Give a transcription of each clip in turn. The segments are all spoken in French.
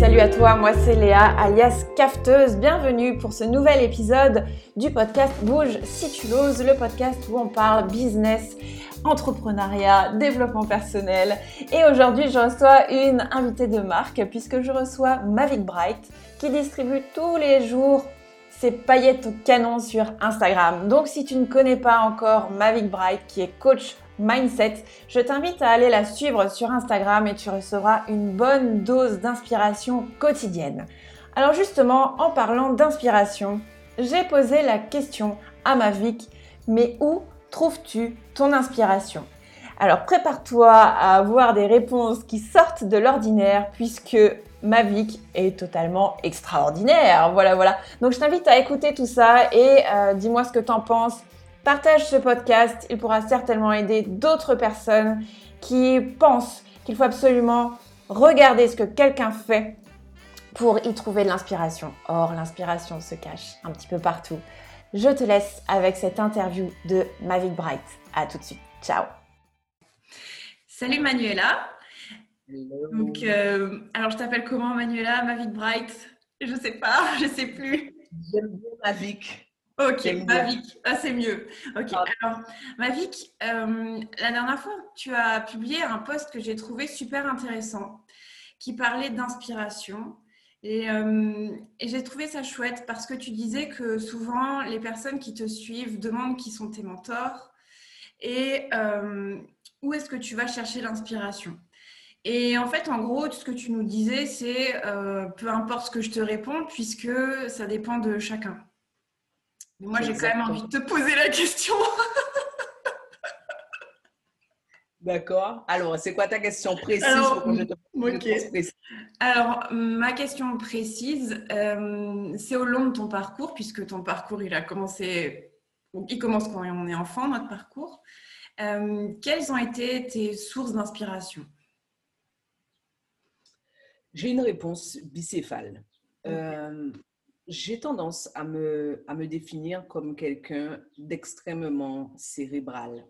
Salut à toi, moi c'est Léa, alias Cafteuse. Bienvenue pour ce nouvel épisode du podcast Bouge si tu l'oses, le podcast où on parle business, entrepreneuriat, développement personnel. Et aujourd'hui, je reçois une invitée de marque puisque je reçois Mavic Bright qui distribue tous les jours ses paillettes au canon sur Instagram. Donc si tu ne connais pas encore Mavic Bright qui est coach mindset, je t'invite à aller la suivre sur Instagram et tu recevras une bonne dose d'inspiration quotidienne. Alors justement, en parlant d'inspiration, j'ai posé la question à Mavic, mais où trouves-tu ton inspiration? Alors prépare-toi à avoir des réponses qui sortent de l'ordinaire puisque Mavic est totalement extraordinaire. Voilà, voilà. Donc je t'invite à écouter tout ça et euh, dis-moi ce que t'en penses. Partage ce podcast, il pourra certainement aider d'autres personnes qui pensent qu'il faut absolument regarder ce que quelqu'un fait pour y trouver de l'inspiration. Or, l'inspiration se cache un petit peu partout. Je te laisse avec cette interview de Mavic Bright. À tout de suite. Ciao. Salut Manuela. Donc, euh, alors je t'appelle comment Manuela? Mavic Bright? Je sais pas, je sais plus. J'aime bien Mavic. Ok, Mavic, ah, c'est mieux. Ok, alors Mavic, euh, la dernière fois, tu as publié un post que j'ai trouvé super intéressant qui parlait d'inspiration. Euh, et, j'ai trouvé ça chouette parce que tu disais que souvent les personnes qui te suivent demandent qui sont tes mentors et euh, où est-ce que tu vas chercher l'inspiration. Et en fait, en gros, tout ce que tu nous disais, c'est peu importe ce que je te réponds, puisque ça dépend de chacun. Moi, j'ai quand même envie de te poser la question. D'accord. Alors, c'est quoi ta question précise Alors, ma question précise, euh, c'est au long de ton parcours, puisque ton parcours, il a commencé, il commence quand on est enfant, notre parcours. Euh, quelles ont été tes sources d'inspiration? J'ai une réponse bicéphale. Euh, j'ai tendance à me, à me définir comme quelqu'un d'extrêmement cérébral.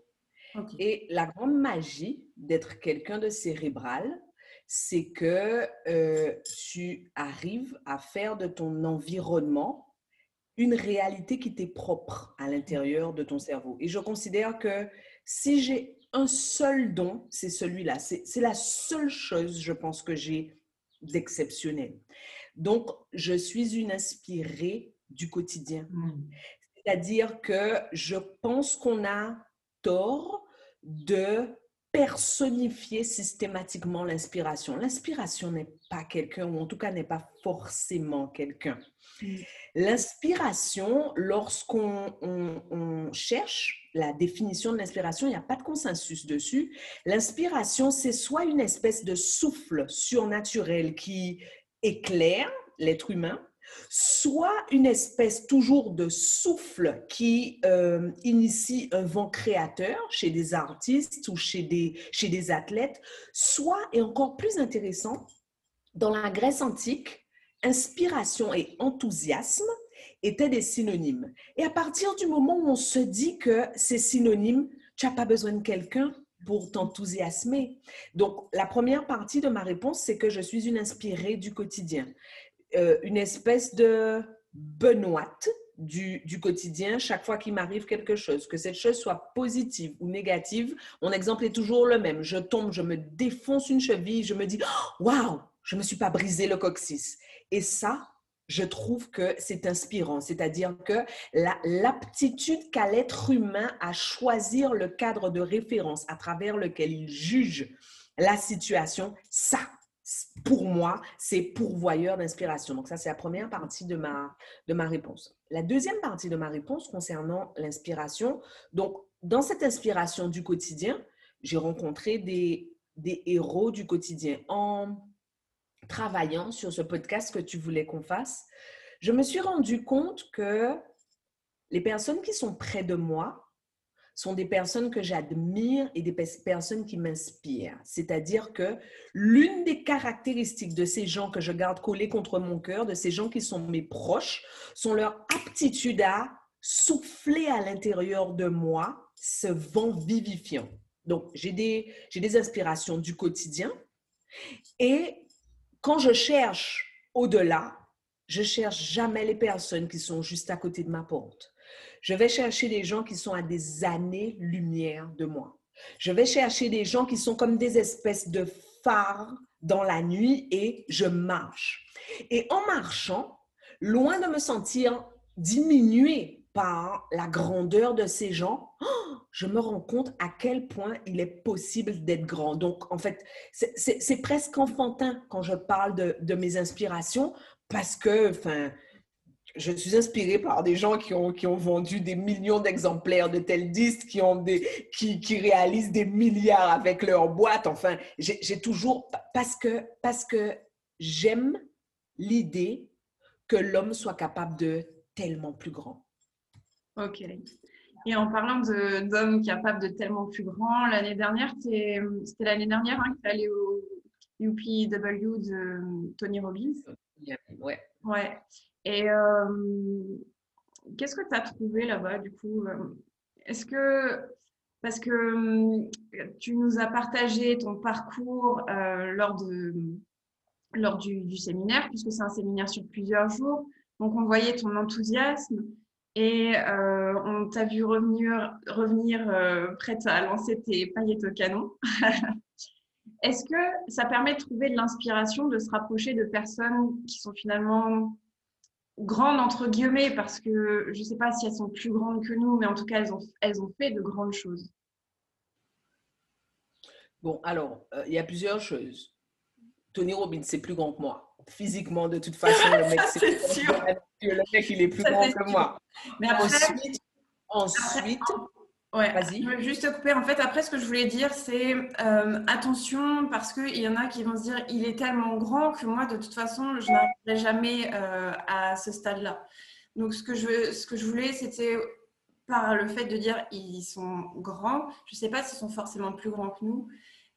Et la grande magie d'être quelqu'un de cérébral, c'est que euh, tu arrives à faire de ton environnement une réalité qui t'est propre à l'intérieur de ton cerveau. Et je considère que si j'ai un seul don, c'est celui-là. C'est la seule chose, je pense, que j'ai d'exceptionnel. Donc, je suis une inspirée du quotidien. Mmh. C'est-à-dire que je pense qu'on a tort de personnifier systématiquement l'inspiration. L'inspiration n'est pas quelqu'un, ou en tout cas n'est pas forcément quelqu'un. Mm. L'inspiration, lorsqu'on cherche la définition de l'inspiration, il n'y a pas de consensus dessus. L'inspiration, c'est soit une espèce de souffle surnaturel qui éclaire l'être humain, soit une espèce toujours de souffle qui euh, initie un vent créateur chez des artistes ou chez des, chez des athlètes, soit, et encore plus intéressant, dans la Grèce antique, inspiration et enthousiasme étaient des synonymes. Et à partir du moment où on se dit que c'est synonyme, tu n'as pas besoin de quelqu'un pour t'enthousiasmer. Donc, la première partie de ma réponse, c'est que je suis une inspirée du quotidien. Euh, une espèce de benoîte du, du, quotidien chaque fois qu'il m'arrive quelque chose, que cette chose soit positive ou négative. Mon exemple est toujours le même. Je tombe, je me défonce une cheville, je me dis Waouh, je ne me suis pas brisé le coccyx. Et ça, je trouve que c'est inspirant, c'est-à-dire que l'aptitude qu'a l'être humain à choisir le cadre de référence à travers lequel il juge la situation, ça, pour moi, c'est pourvoyeur d'inspiration. Donc ça, c'est la première partie de ma, de ma réponse. La deuxième partie de ma réponse concernant l'inspiration, donc dans cette inspiration du quotidien, j'ai rencontré des, des héros du quotidien. En travaillant sur ce podcast que tu voulais qu'on fasse, je me suis rendu compte que les personnes qui sont près de moi sont des personnes que j'admire et des personnes qui m'inspirent. C'est-à-dire que l'une des caractéristiques de ces gens que je garde collés contre mon cœur, de ces gens qui sont mes proches, sont leur aptitude à souffler à l'intérieur de moi ce vent vivifiant. Donc, j'ai des, des inspirations du quotidien. Et quand je cherche au-delà, je cherche jamais les personnes qui sont juste à côté de ma porte. Je vais chercher des gens qui sont à des années-lumière de moi. Je vais chercher des gens qui sont comme des espèces de phares dans la nuit et je marche. Et en marchant, loin de me sentir diminuée par la grandeur de ces gens, je me rends compte à quel point il est possible d'être grand. Donc, en fait, c'est presque enfantin quand je parle de, mes inspirations parce que, enfin, je suis inspirée par des gens qui ont, qui ont vendu des millions d'exemplaires de tels disques, qui, ont des, qui, qui réalisent des milliards avec leur boîte. Enfin, j'ai toujours, parce que, parce que j'aime l'idée que l'homme soit capable de tellement plus grand. Ok. Et en parlant d'hommes capables de tellement plus grand, l'année dernière, c'était l'année dernière hein, que tu allé au UPW de Tony Robbins. Ouais. Ouais. Et euh, qu'est-ce que tu as trouvé là-bas, du coup euh, Est-ce que, parce que euh, tu nous as partagé ton parcours lors, de, lors du, séminaire, puisque c'est un séminaire sur plusieurs jours, donc on voyait ton enthousiasme et on t'a vu revenir, revenir prête à lancer tes paillettes au canon. Est-ce que ça permet de trouver de l'inspiration, de se rapprocher de personnes qui sont finalement grandes entre guillemets parce que je ne sais pas si elles sont plus grandes que nous, mais en tout cas, elles ont, elles ont fait de grandes choses? Bon, alors, euh, il y a plusieurs choses. Tony Robbins, c'est plus grand que moi. Physiquement, de toute façon, le mec, c'est sûr. Le mec, il est plus grand que moi. Mais ensuite, ensuite Ouais, je veux juste te couper. En fait, après, ce que je voulais dire, c'est euh, attention parce qu'il y en a qui vont se dire il est tellement grand que moi, de toute façon, je n'arriverai jamais euh, à ce stade-là. Donc, ce que je, ce que je voulais, c'était par le fait de dire ils sont grands. Je ne sais pas s'ils sont forcément plus grands que nous.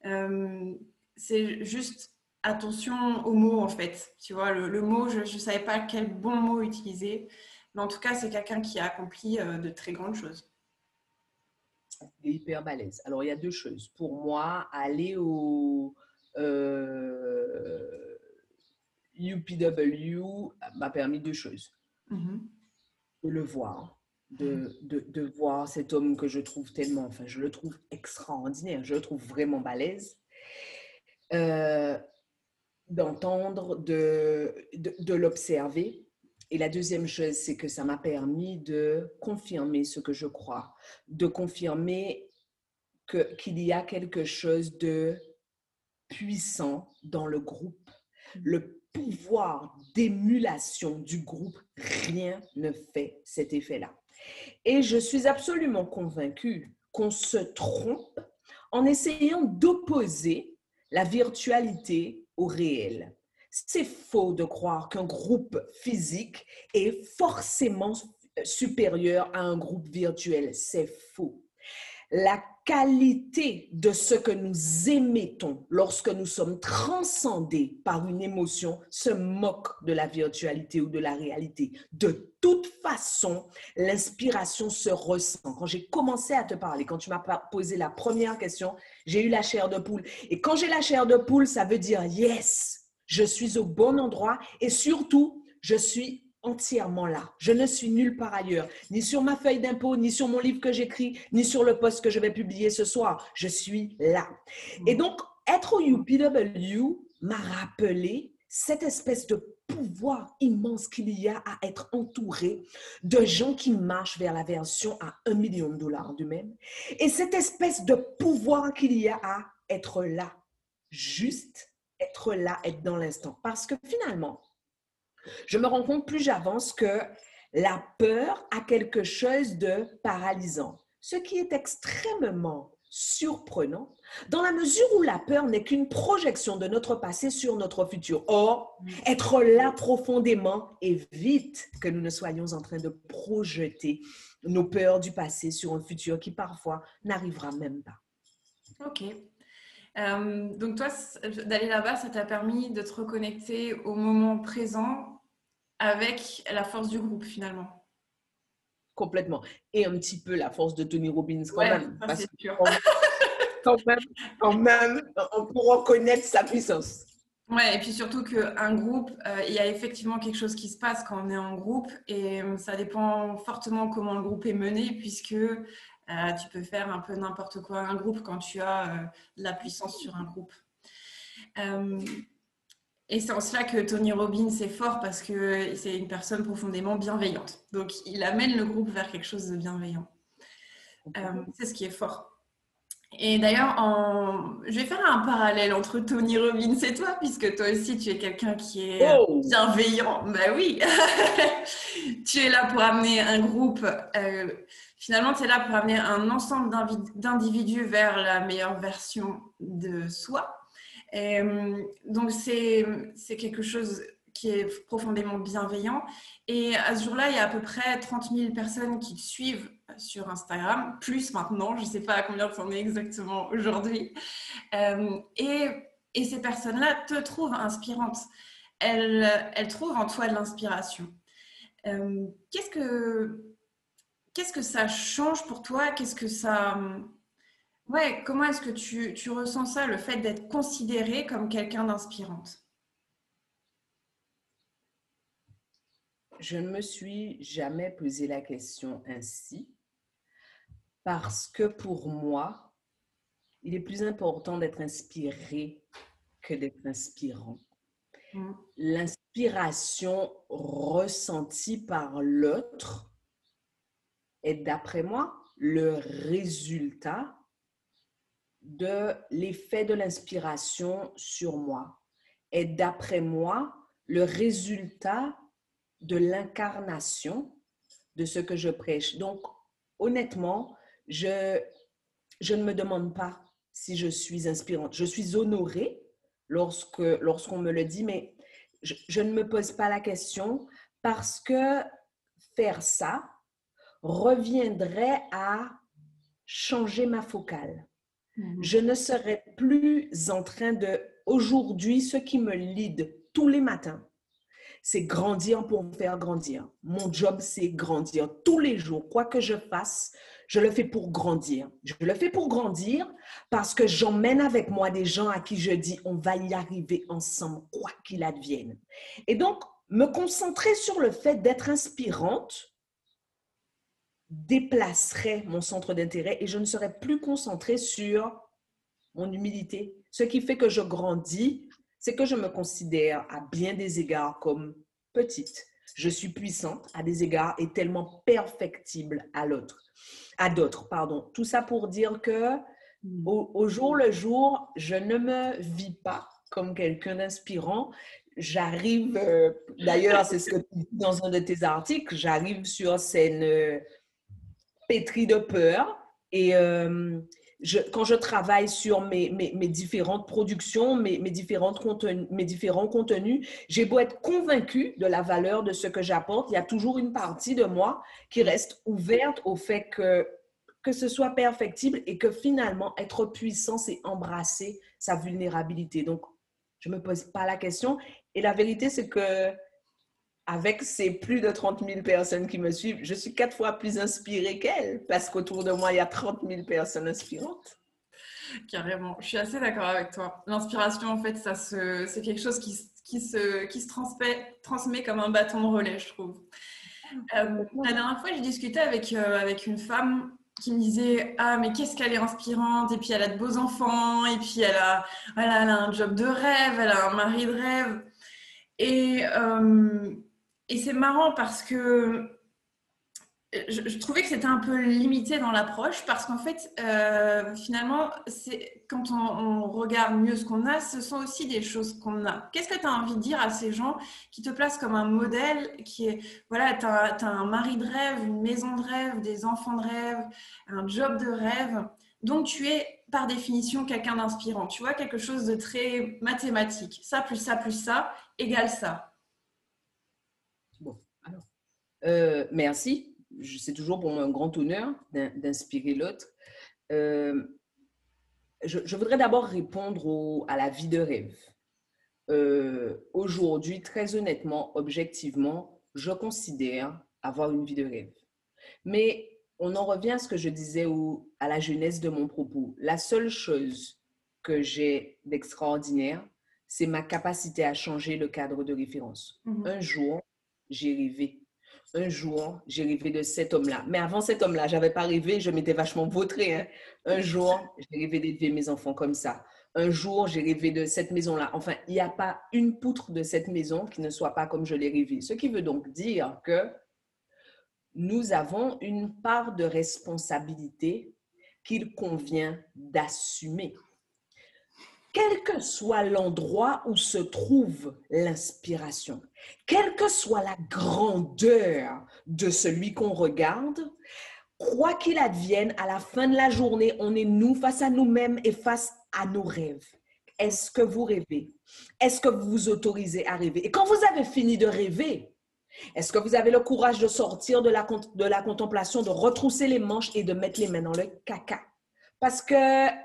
Euh, c'est juste attention aux mots, en fait. Tu vois, le, le mot, je ne savais pas quel bon mot utiliser. Mais en tout cas, c'est quelqu'un qui a accompli de très grandes choses hyper balèze. Alors, il y a deux choses. Pour moi, aller au euh, UPW m'a permis deux choses. Mm-hmm. De le voir, de, de, de, voir cet homme que je trouve tellement, enfin, je le trouve extraordinaire, je le trouve vraiment balèze. Euh, d'entendre, de, de, de l'observer et la deuxième chose, c'est que ça m'a permis de confirmer ce que je crois, de confirmer qu'il y a quelque chose de puissant dans le groupe. Mm. Le pouvoir d'émulation du groupe, rien ne fait cet effet-là. Et je suis absolument convaincue qu'on se trompe en essayant d'opposer la virtualité au réel. C'est faux de croire qu'un groupe physique est forcément supérieur à un groupe virtuel. C'est faux. La qualité de ce que nous émettons lorsque nous sommes transcendés par une émotion se moque de la virtualité ou de la réalité. De toute façon, l'inspiration se ressent. Quand j'ai commencé à te parler, quand tu m'as posé la première question, j'ai eu la chair de poule. Et quand j'ai la chair de poule, ça veut dire yes, je suis au bon endroit et surtout, je suis entièrement là. Je ne suis nulle part ailleurs, ni sur ma feuille d'impôt, ni sur mon livre que j'écris, ni sur le poste que je vais publier ce soir. Je suis là. Et donc, être au UPW m'a rappelé cette espèce de pouvoir immense qu'il y a à être entouré de gens qui marchent vers la version à un million de dollars d'eux-mêmes. Et cette espèce de pouvoir qu'il y a à être là, juste être là, être dans l'instant. Parce que finalement, je me rends compte plus j'avance que la peur a quelque chose de paralysant, ce qui est extrêmement surprenant dans la mesure où la peur n'est qu'une projection de notre passé sur notre futur. Or, être là profondément évite que nous ne soyons en train de projeter nos peurs du passé sur un futur qui parfois n'arrivera même pas. Ok. Euh, donc toi, d'aller là-bas, ça t'a permis de te reconnecter au moment présent avec la force du groupe finalement? Complètement. Et un petit peu la force de Tony Robbins quand même. sûr. quand même, quand même, pour reconnaître sa puissance. Ouais, et puis surtout qu'un groupe, euh, il y a effectivement quelque chose qui se passe quand on est en groupe et euh, ça dépend fortement comment le groupe est mené puisque euh, tu peux faire un peu n'importe quoi un groupe quand tu as de la puissance sur un groupe. et c'est en cela que Tony Robbins est fort parce que c'est une personne profondément bienveillante. Donc il amène le groupe vers quelque chose de bienveillant. c'est ce qui est fort. Et d'ailleurs, je vais faire un parallèle entre Tony Robbins et toi, puisque toi aussi, tu es quelqu'un qui est oh. bienveillant. Ben oui, tu es là pour amener un groupe. Euh, finalement, tu es là pour amener un ensemble d'individus vers la meilleure version de soi. Euh, donc, c'est quelque chose qui est profondément bienveillant. Et à ce jour-là, il y a à peu près 30 000 personnes qui te suivent sur Instagram, plus maintenant, je ne sais pas à combien tu en es exactement aujourd'hui. Euh, et, et, ces personnes-là te trouvent inspirante. Elles, elles trouvent en toi de l'inspiration. Euh, qu'est-ce que qu'est-ce que ça change pour toi? Qu'est-ce que ça ouais Comment est-ce que tu, tu ressens ça, le fait d'être considérée comme quelqu'un d'inspirante? Je ne me suis jamais posé la question ainsi parce que pour moi, il est plus important d'être inspiré que d'être inspirant. Mm. L'inspiration ressentie par l'autre est, d'après moi, le résultat de l'effet de l'inspiration sur moi. Est, d'après moi, le résultat de l'incarnation de ce que je prêche. Donc, honnêtement, je, je ne me demande pas si je suis inspirante. Je suis honorée lorsque lorsqu'on me le dit, mais je, ne me pose pas la question parce que faire ça reviendrait à changer ma focale. Mhm. Je ne serais plus en train de, aujourd'hui, ce qui me lead tous les matins, c'est grandir pour faire grandir. Mon job, c'est grandir tous les jours. Quoi que je fasse, je le fais pour grandir. Je le fais pour grandir parce que j'emmène avec moi des gens à qui je dis, on va y arriver ensemble, quoi qu'il advienne. Et donc, me concentrer sur le fait d'être inspirante déplacerait mon centre d'intérêt et je ne serais plus concentrée sur mon humilité. Ce qui fait que je grandis c'est que je me considère à bien des égards comme petite. Je suis puissante à des égards et tellement perfectible à l'autre, à d'autres, pardon. Tout ça pour dire que hmm. au, jour le jour, je ne me vis pas comme quelqu'un d'inspirant. J'arrive, euh, d'ailleurs, c'est ce que tu dis dans un de tes articles, j'arrive sur scène euh, pétrie de peur et euh, quand je travaille sur mes, différentes productions, mes, différentes contenus, mes différents contenus, j'ai beau être convaincue de la valeur de ce que j'apporte, il y a toujours une partie de moi qui reste ouverte au fait que, que ce soit perfectible et que finalement, être puissant, c'est embrasser sa vulnérabilité. Donc, je ne me pose pas la question. Et la vérité, c'est que avec ces plus de 30 000 personnes qui me suivent, je suis quatre fois plus inspirée qu'elles parce qu'autour de moi, il y a 30 000 personnes inspirantes. Carrément, je suis assez d'accord avec toi. L'inspiration, en fait, ça se, c'est quelque chose qui, qui, se, qui se transmet, transmet comme un bâton de relais, je trouve. Euh, la dernière fois, j'ai discuté avec, euh, avec une femme qui me disait Ah, mais qu'est-ce qu'elle est inspirante? Et puis, elle a de beaux enfants, et puis, elle a, elle a, un job de rêve, elle a un mari de rêve. Et. Euh, et c'est marrant parce que je, trouvais que c'était un peu limité dans l'approche parce qu'en fait, euh, finalement, quand on, regarde mieux ce qu'on a, ce sont aussi des choses qu'on a. Qu'est-ce que tu as envie de dire à ces gens qui te placent comme un modèle qui est, voilà, tu as, un mari de rêve, une maison de rêve, des enfants de rêve, un job de rêve. Donc, tu es par définition quelqu'un d'inspirant. Tu vois, quelque chose de très mathématique. Ça plus ça plus ça égale ça. Euh, merci. C'est toujours pour moi un grand honneur d'inspirer l'autre. Euh, je, voudrais d'abord répondre à la vie de rêve. Euh, aujourd'hui, très honnêtement, objectivement, je considère avoir une vie de rêve. Mais on en revient à ce que je disais à la jeunesse de mon propos. La seule chose que j'ai d'extraordinaire, c'est ma capacité à changer le cadre de référence. Mhm. Un jour, j'ai rêvé. Un jour, j'ai rêvé de cet homme-là. Mais avant cet homme-là, je n'avais pas rêvé, je m'étais vachement vautrée. Hein. Un jour, j'ai rêvé d'élever mes enfants comme ça. Un jour, j'ai rêvé de cette maison-là. Enfin, il n'y a pas une poutre de cette maison qui ne soit pas comme je l'ai rêvé. Ce qui veut donc dire que nous avons une part de responsabilité qu'il convient d'assumer. Quel que soit l'endroit où se trouve l'inspiration, quelle que soit la grandeur de celui qu'on regarde, quoi qu'il advienne, à la fin de la journée, on est nous face à nous-mêmes et face à nos rêves. Est-ce que vous rêvez? Est-ce que vous vous autorisez à rêver? Et quand vous avez fini de rêver, est-ce que vous avez le courage de sortir de la, contemplation, de retrousser les manches et de mettre les mains dans le caca? Parce que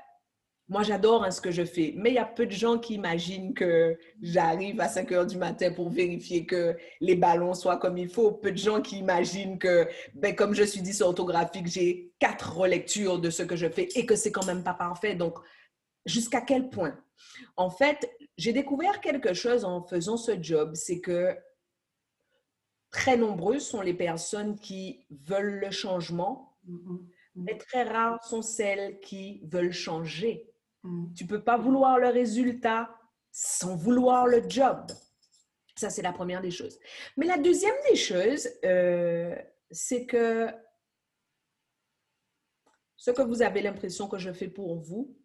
moi, j'adore hein, ce que je fais, mais il y a peu de gens qui imaginent que j'arrive à 5 heures du matin pour vérifier que les ballons soient comme il faut. Peu de gens qui imaginent que, ben, comme je suis dit orthographique, j'ai quatre relectures de ce que je fais et que c'est quand même pas parfait. Donc, jusqu'à quel point? En fait, j'ai découvert quelque chose en faisant ce job, c'est que très nombreuses sont les personnes qui veulent le changement, mm-hmm. mais très rares sont celles qui veulent changer. Mm. Tu peux pas vouloir le résultat sans vouloir le job. Ça, c'est la première des choses. Mais la deuxième des choses, euh, c'est que ce que vous avez l'impression que je fais pour vous,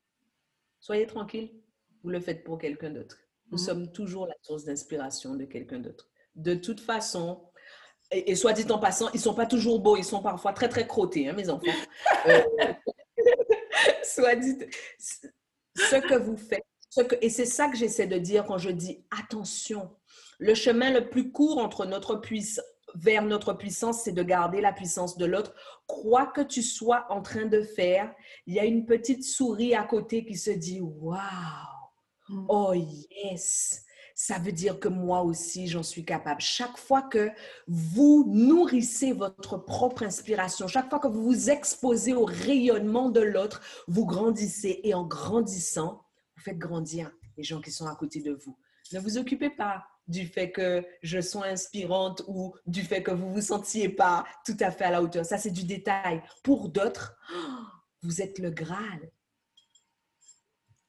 soyez tranquille, vous le faites pour quelqu'un d'autre. Nous mm. sommes toujours la source d'inspiration de quelqu'un d'autre. De toute façon, et, soit dit en passant, ils sont pas toujours beaux, ils sont parfois très, très crottés, hein, mes enfants. Euh, soit dit, ce que vous faites, ce que, et c'est ça que j'essaie de dire quand je dis attention. Le chemin le plus court entre notre puissance, vers notre puissance, c'est de garder la puissance de l'autre. Quoi que tu sois en train de faire, il y a une petite souris à côté qui se dit Waouh, mm. oh yes, ça veut dire que moi aussi, j'en suis capable. Chaque fois que vous nourrissez votre propre inspiration, chaque fois que vous vous exposez au rayonnement de l'autre, vous grandissez et en grandissant, vous faites grandir les gens qui sont à côté de vous. Ne vous occupez pas du fait que je sois inspirante ou du fait que vous ne vous sentiez pas tout à fait à la hauteur. Ça, c'est du détail. Pour d'autres, vous êtes le Graal.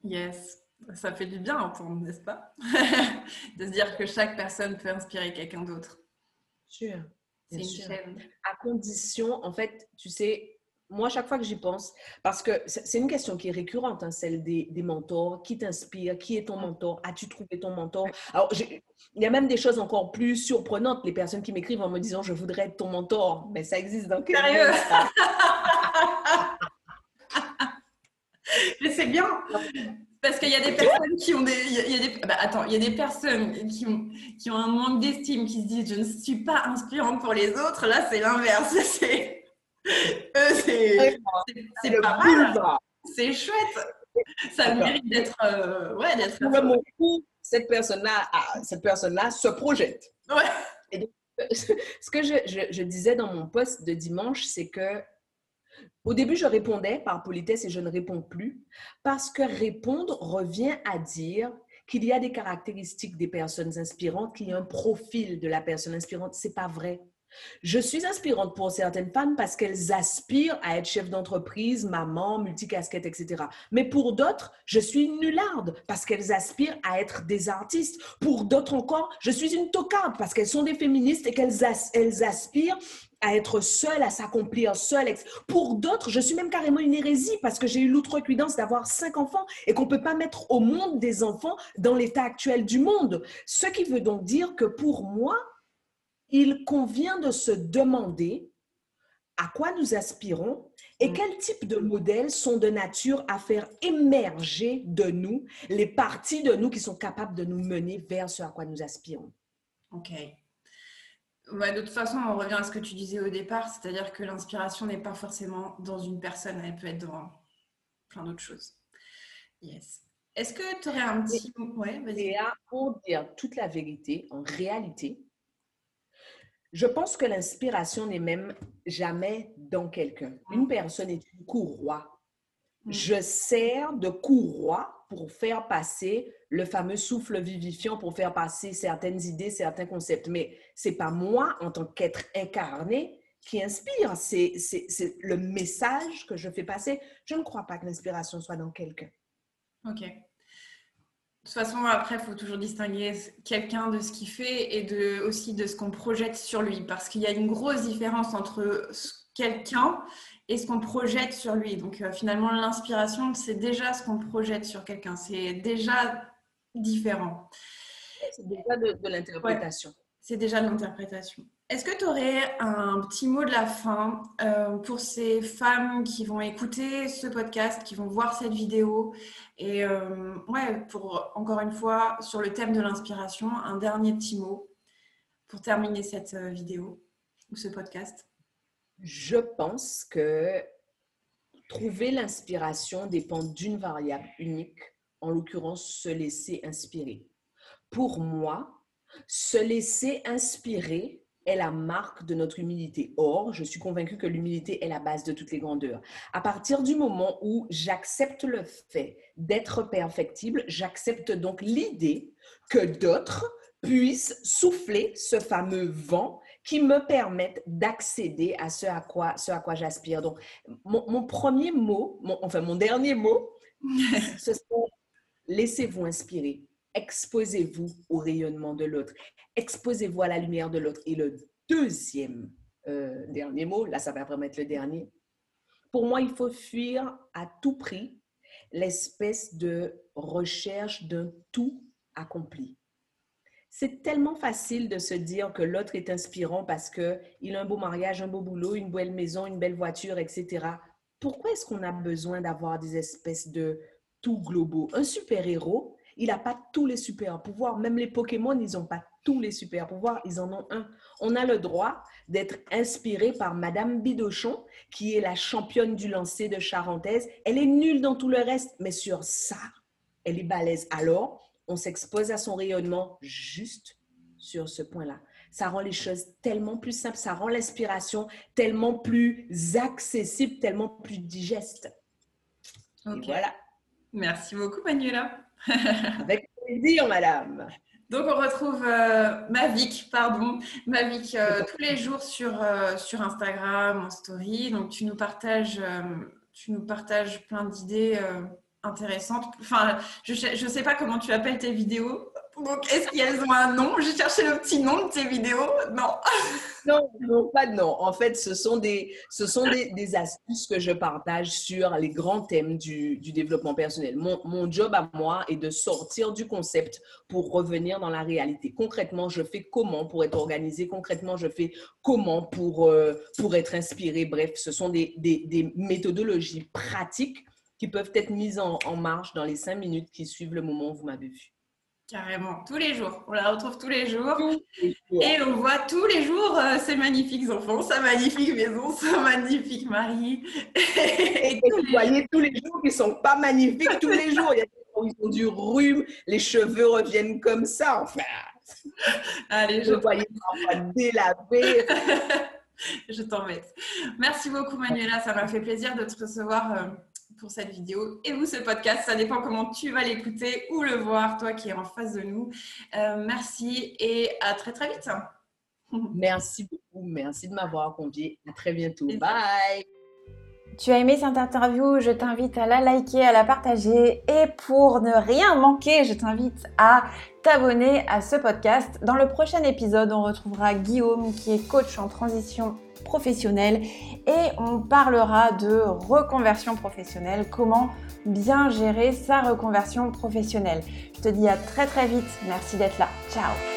Yes. Ça fait du bien à entendre, n'est-ce pas De se dire que chaque personne peut inspirer quelqu'un d'autre. Sûr. C'est une chaîne. À condition, en fait, tu sais, moi, chaque fois que j'y pense, parce que c'est une question qui est récurrente, hein, celle des, des, mentors. Qui t'inspire? Qui est ton mentor? As-tu trouvé ton mentor? Alors, il y a même des choses encore plus surprenantes. Les personnes qui m'écrivent en me disant Je voudrais être ton mentor. Mais ça existe dans quel Sérieux Mais c'est bien parce qu'il y a des personnes qui ont des. Il y a des bah, attends, il y a des personnes qui ont, qui ont un manque d'estime, qui se disent je ne suis pas inspirante pour les autres. Là, c'est l'inverse. C'est. C'est pas mal. C'est chouette. Ça mérite d'être. Euh, ouais, d'être. cette personne-là cette personne se projette. Ouais. Et ce que je, je, je disais dans mon post de dimanche, c'est que au début, je répondais par politesse et je ne réponds plus parce que répondre revient à dire qu'il y a des caractéristiques des personnes inspirantes, qu'il y a un profil de la personne inspirante. C'est pas vrai. Je suis inspirante pour certaines femmes parce qu'elles aspirent à être chef d'entreprise, maman, multicasquette, etc. Mais pour d'autres, je suis une nullarde parce qu'elles aspirent à être des artistes. Pour d'autres encore, je suis une tocarde parce qu'elles sont des féministes et qu'elles elles aspirent à être seules, à s'accomplir seules. Pour d'autres, je suis même carrément une hérésie parce que j'ai eu l'outrecuidance d'avoir cinq enfants et qu'on ne peut pas mettre au monde des enfants dans l'état actuel du monde. Ce qui veut donc dire que pour moi, il convient de se demander à quoi nous aspirons et mm. quel type de modèles sont de nature à faire émerger de nous les parties de nous qui sont capables de nous mener vers ce à quoi nous aspirons. OK. de toute façon, on revient à ce que tu disais au départ, c'est-à-dire que l'inspiration n'est pas forcément dans une personne, elle peut être dans plein d'autres choses. Yes. Est-ce que tu aurais un petit mot? Ouais, Léa, pour dire toute la vérité, en réalité, Je pense que l'inspiration n'est même jamais dans quelqu'un. Une mm. personne est une courroie. Mm. Je sers de courroie pour faire passer le fameux souffle vivifiant, pour faire passer certaines idées, certains concepts. Mais c'est pas moi, en tant qu'être incarné, qui inspire. C'est le message que je fais passer. Je ne crois pas que l'inspiration soit dans quelqu'un. Ok. De toute façon, après, il faut toujours distinguer quelqu'un de ce qu'il fait et de, aussi de ce qu'on projette sur lui. Parce qu'il y a une grosse différence entre quelqu'un et ce qu'on projette sur lui. Donc, euh, finalement, l'inspiration, c'est déjà ce qu'on projette sur quelqu'un. C'est déjà différent. C'est déjà de, l'interprétation. C'est déjà l'interprétation. Est-ce que tu aurais un petit mot de la fin euh, pour ces femmes qui vont écouter ce podcast, qui vont voir cette vidéo Et euh, ouais, pour encore une fois, sur le thème de l'inspiration, un dernier petit mot pour terminer cette euh, vidéo ou ce podcast? Je pense que trouver l'inspiration dépend d'une variable unique, en l'occurrence se laisser inspirer. Pour moi, se laisser inspirer est la marque de notre humilité. Or, je suis convaincue que l'humilité est la base de toutes les grandeurs. À partir du moment où j'accepte le fait d'être perfectible, j'accepte donc l'idée que d'autres puissent souffler ce fameux vent qui me permette d'accéder à ce à quoi, ce à quoi j'aspire. Donc, mon, premier mot, enfin mon dernier mot, ce sont laissez-vous inspirer exposez-vous au rayonnement de l'autre, exposez-vous à la lumière de l'autre. Et le deuxième euh, dernier mot, là ça va vraiment être le dernier, pour moi il faut fuir à tout prix l'espèce de recherche d'un tout accompli. C'est tellement facile de se dire que l'autre est inspirant parce qu'il a un beau mariage, un beau boulot, une belle maison, une belle voiture, etc. Pourquoi est-ce qu'on a besoin d'avoir des espèces de tout globaux? Un super-héros, il n'a pas tous les super pouvoirs. Même les Pokémon, ils n'ont pas tous les super pouvoirs. Ils en ont un. On a le droit d'être inspiré par Madame Bidochon, qui est la championne du lancer de Charentaise. Elle est nulle dans tout le reste, mais sur ça, elle est balèze. Alors, on s'expose à son rayonnement juste sur ce point-là. Ça rend les choses tellement plus simples, ça rend l'inspiration tellement plus accessible, tellement plus digeste. Voilà. Merci beaucoup, Manuela. Avec plaisir, madame. Donc, on retrouve euh, Mavic, pardon, Mavic euh, tous les jours sur, euh, sur Instagram, en story. Donc, tu nous partages, tu nous partages plein d'idées intéressantes. Enfin, je ne sais pas comment tu appelles tes vidéos. Donc, est-ce qu'elles ont un nom? J'ai cherché le petit nom de tes vidéos. Non. non, non, pas de nom. En fait, ce sont des, ce sont des, astuces que je partage sur les grands thèmes du, du développement personnel. Mon, mon, job à moi est de sortir du concept pour revenir dans la réalité. Concrètement, je fais comment pour être organisé? Concrètement, je fais comment pour, euh, pour être inspiré? Bref, ce sont des, des, méthodologies pratiques qui peuvent être mises en marche dans les cinq minutes qui suivent le moment où vous m'avez vu. Carrément, tous les jours. On la retrouve tous les jours. Et on voit tous les jours euh, ces magnifiques enfants, sa magnifique maison, sa magnifique mari. Et, vous voyez tous les jours qu'ils ne sont pas magnifiques tous les jours. Il y a ils ont du rhume, les cheveux reviennent comme ça. Enfin, Allez, je voyais délaver. je t'en Merci beaucoup Manuela, ça m'a fait plaisir de te recevoir. Euh, pour cette vidéo et vous ce podcast. Ça dépend comment tu vas l'écouter ou le voir, toi qui es en face de nous. Euh, merci et à très très vite. Merci beaucoup. Merci de m'avoir convié. À très bientôt. Bye. Tu as aimé cette interview, je t'invite à la liker, à la partager. Et pour ne rien manquer, je t'invite à t'abonner à ce podcast. Dans le prochain épisode, on retrouvera Guillaume qui est coach en transition professionnelle. Et on parlera de reconversion professionnelle, comment bien gérer sa reconversion professionnelle. Je te dis à très très vite, merci d'être là, ciao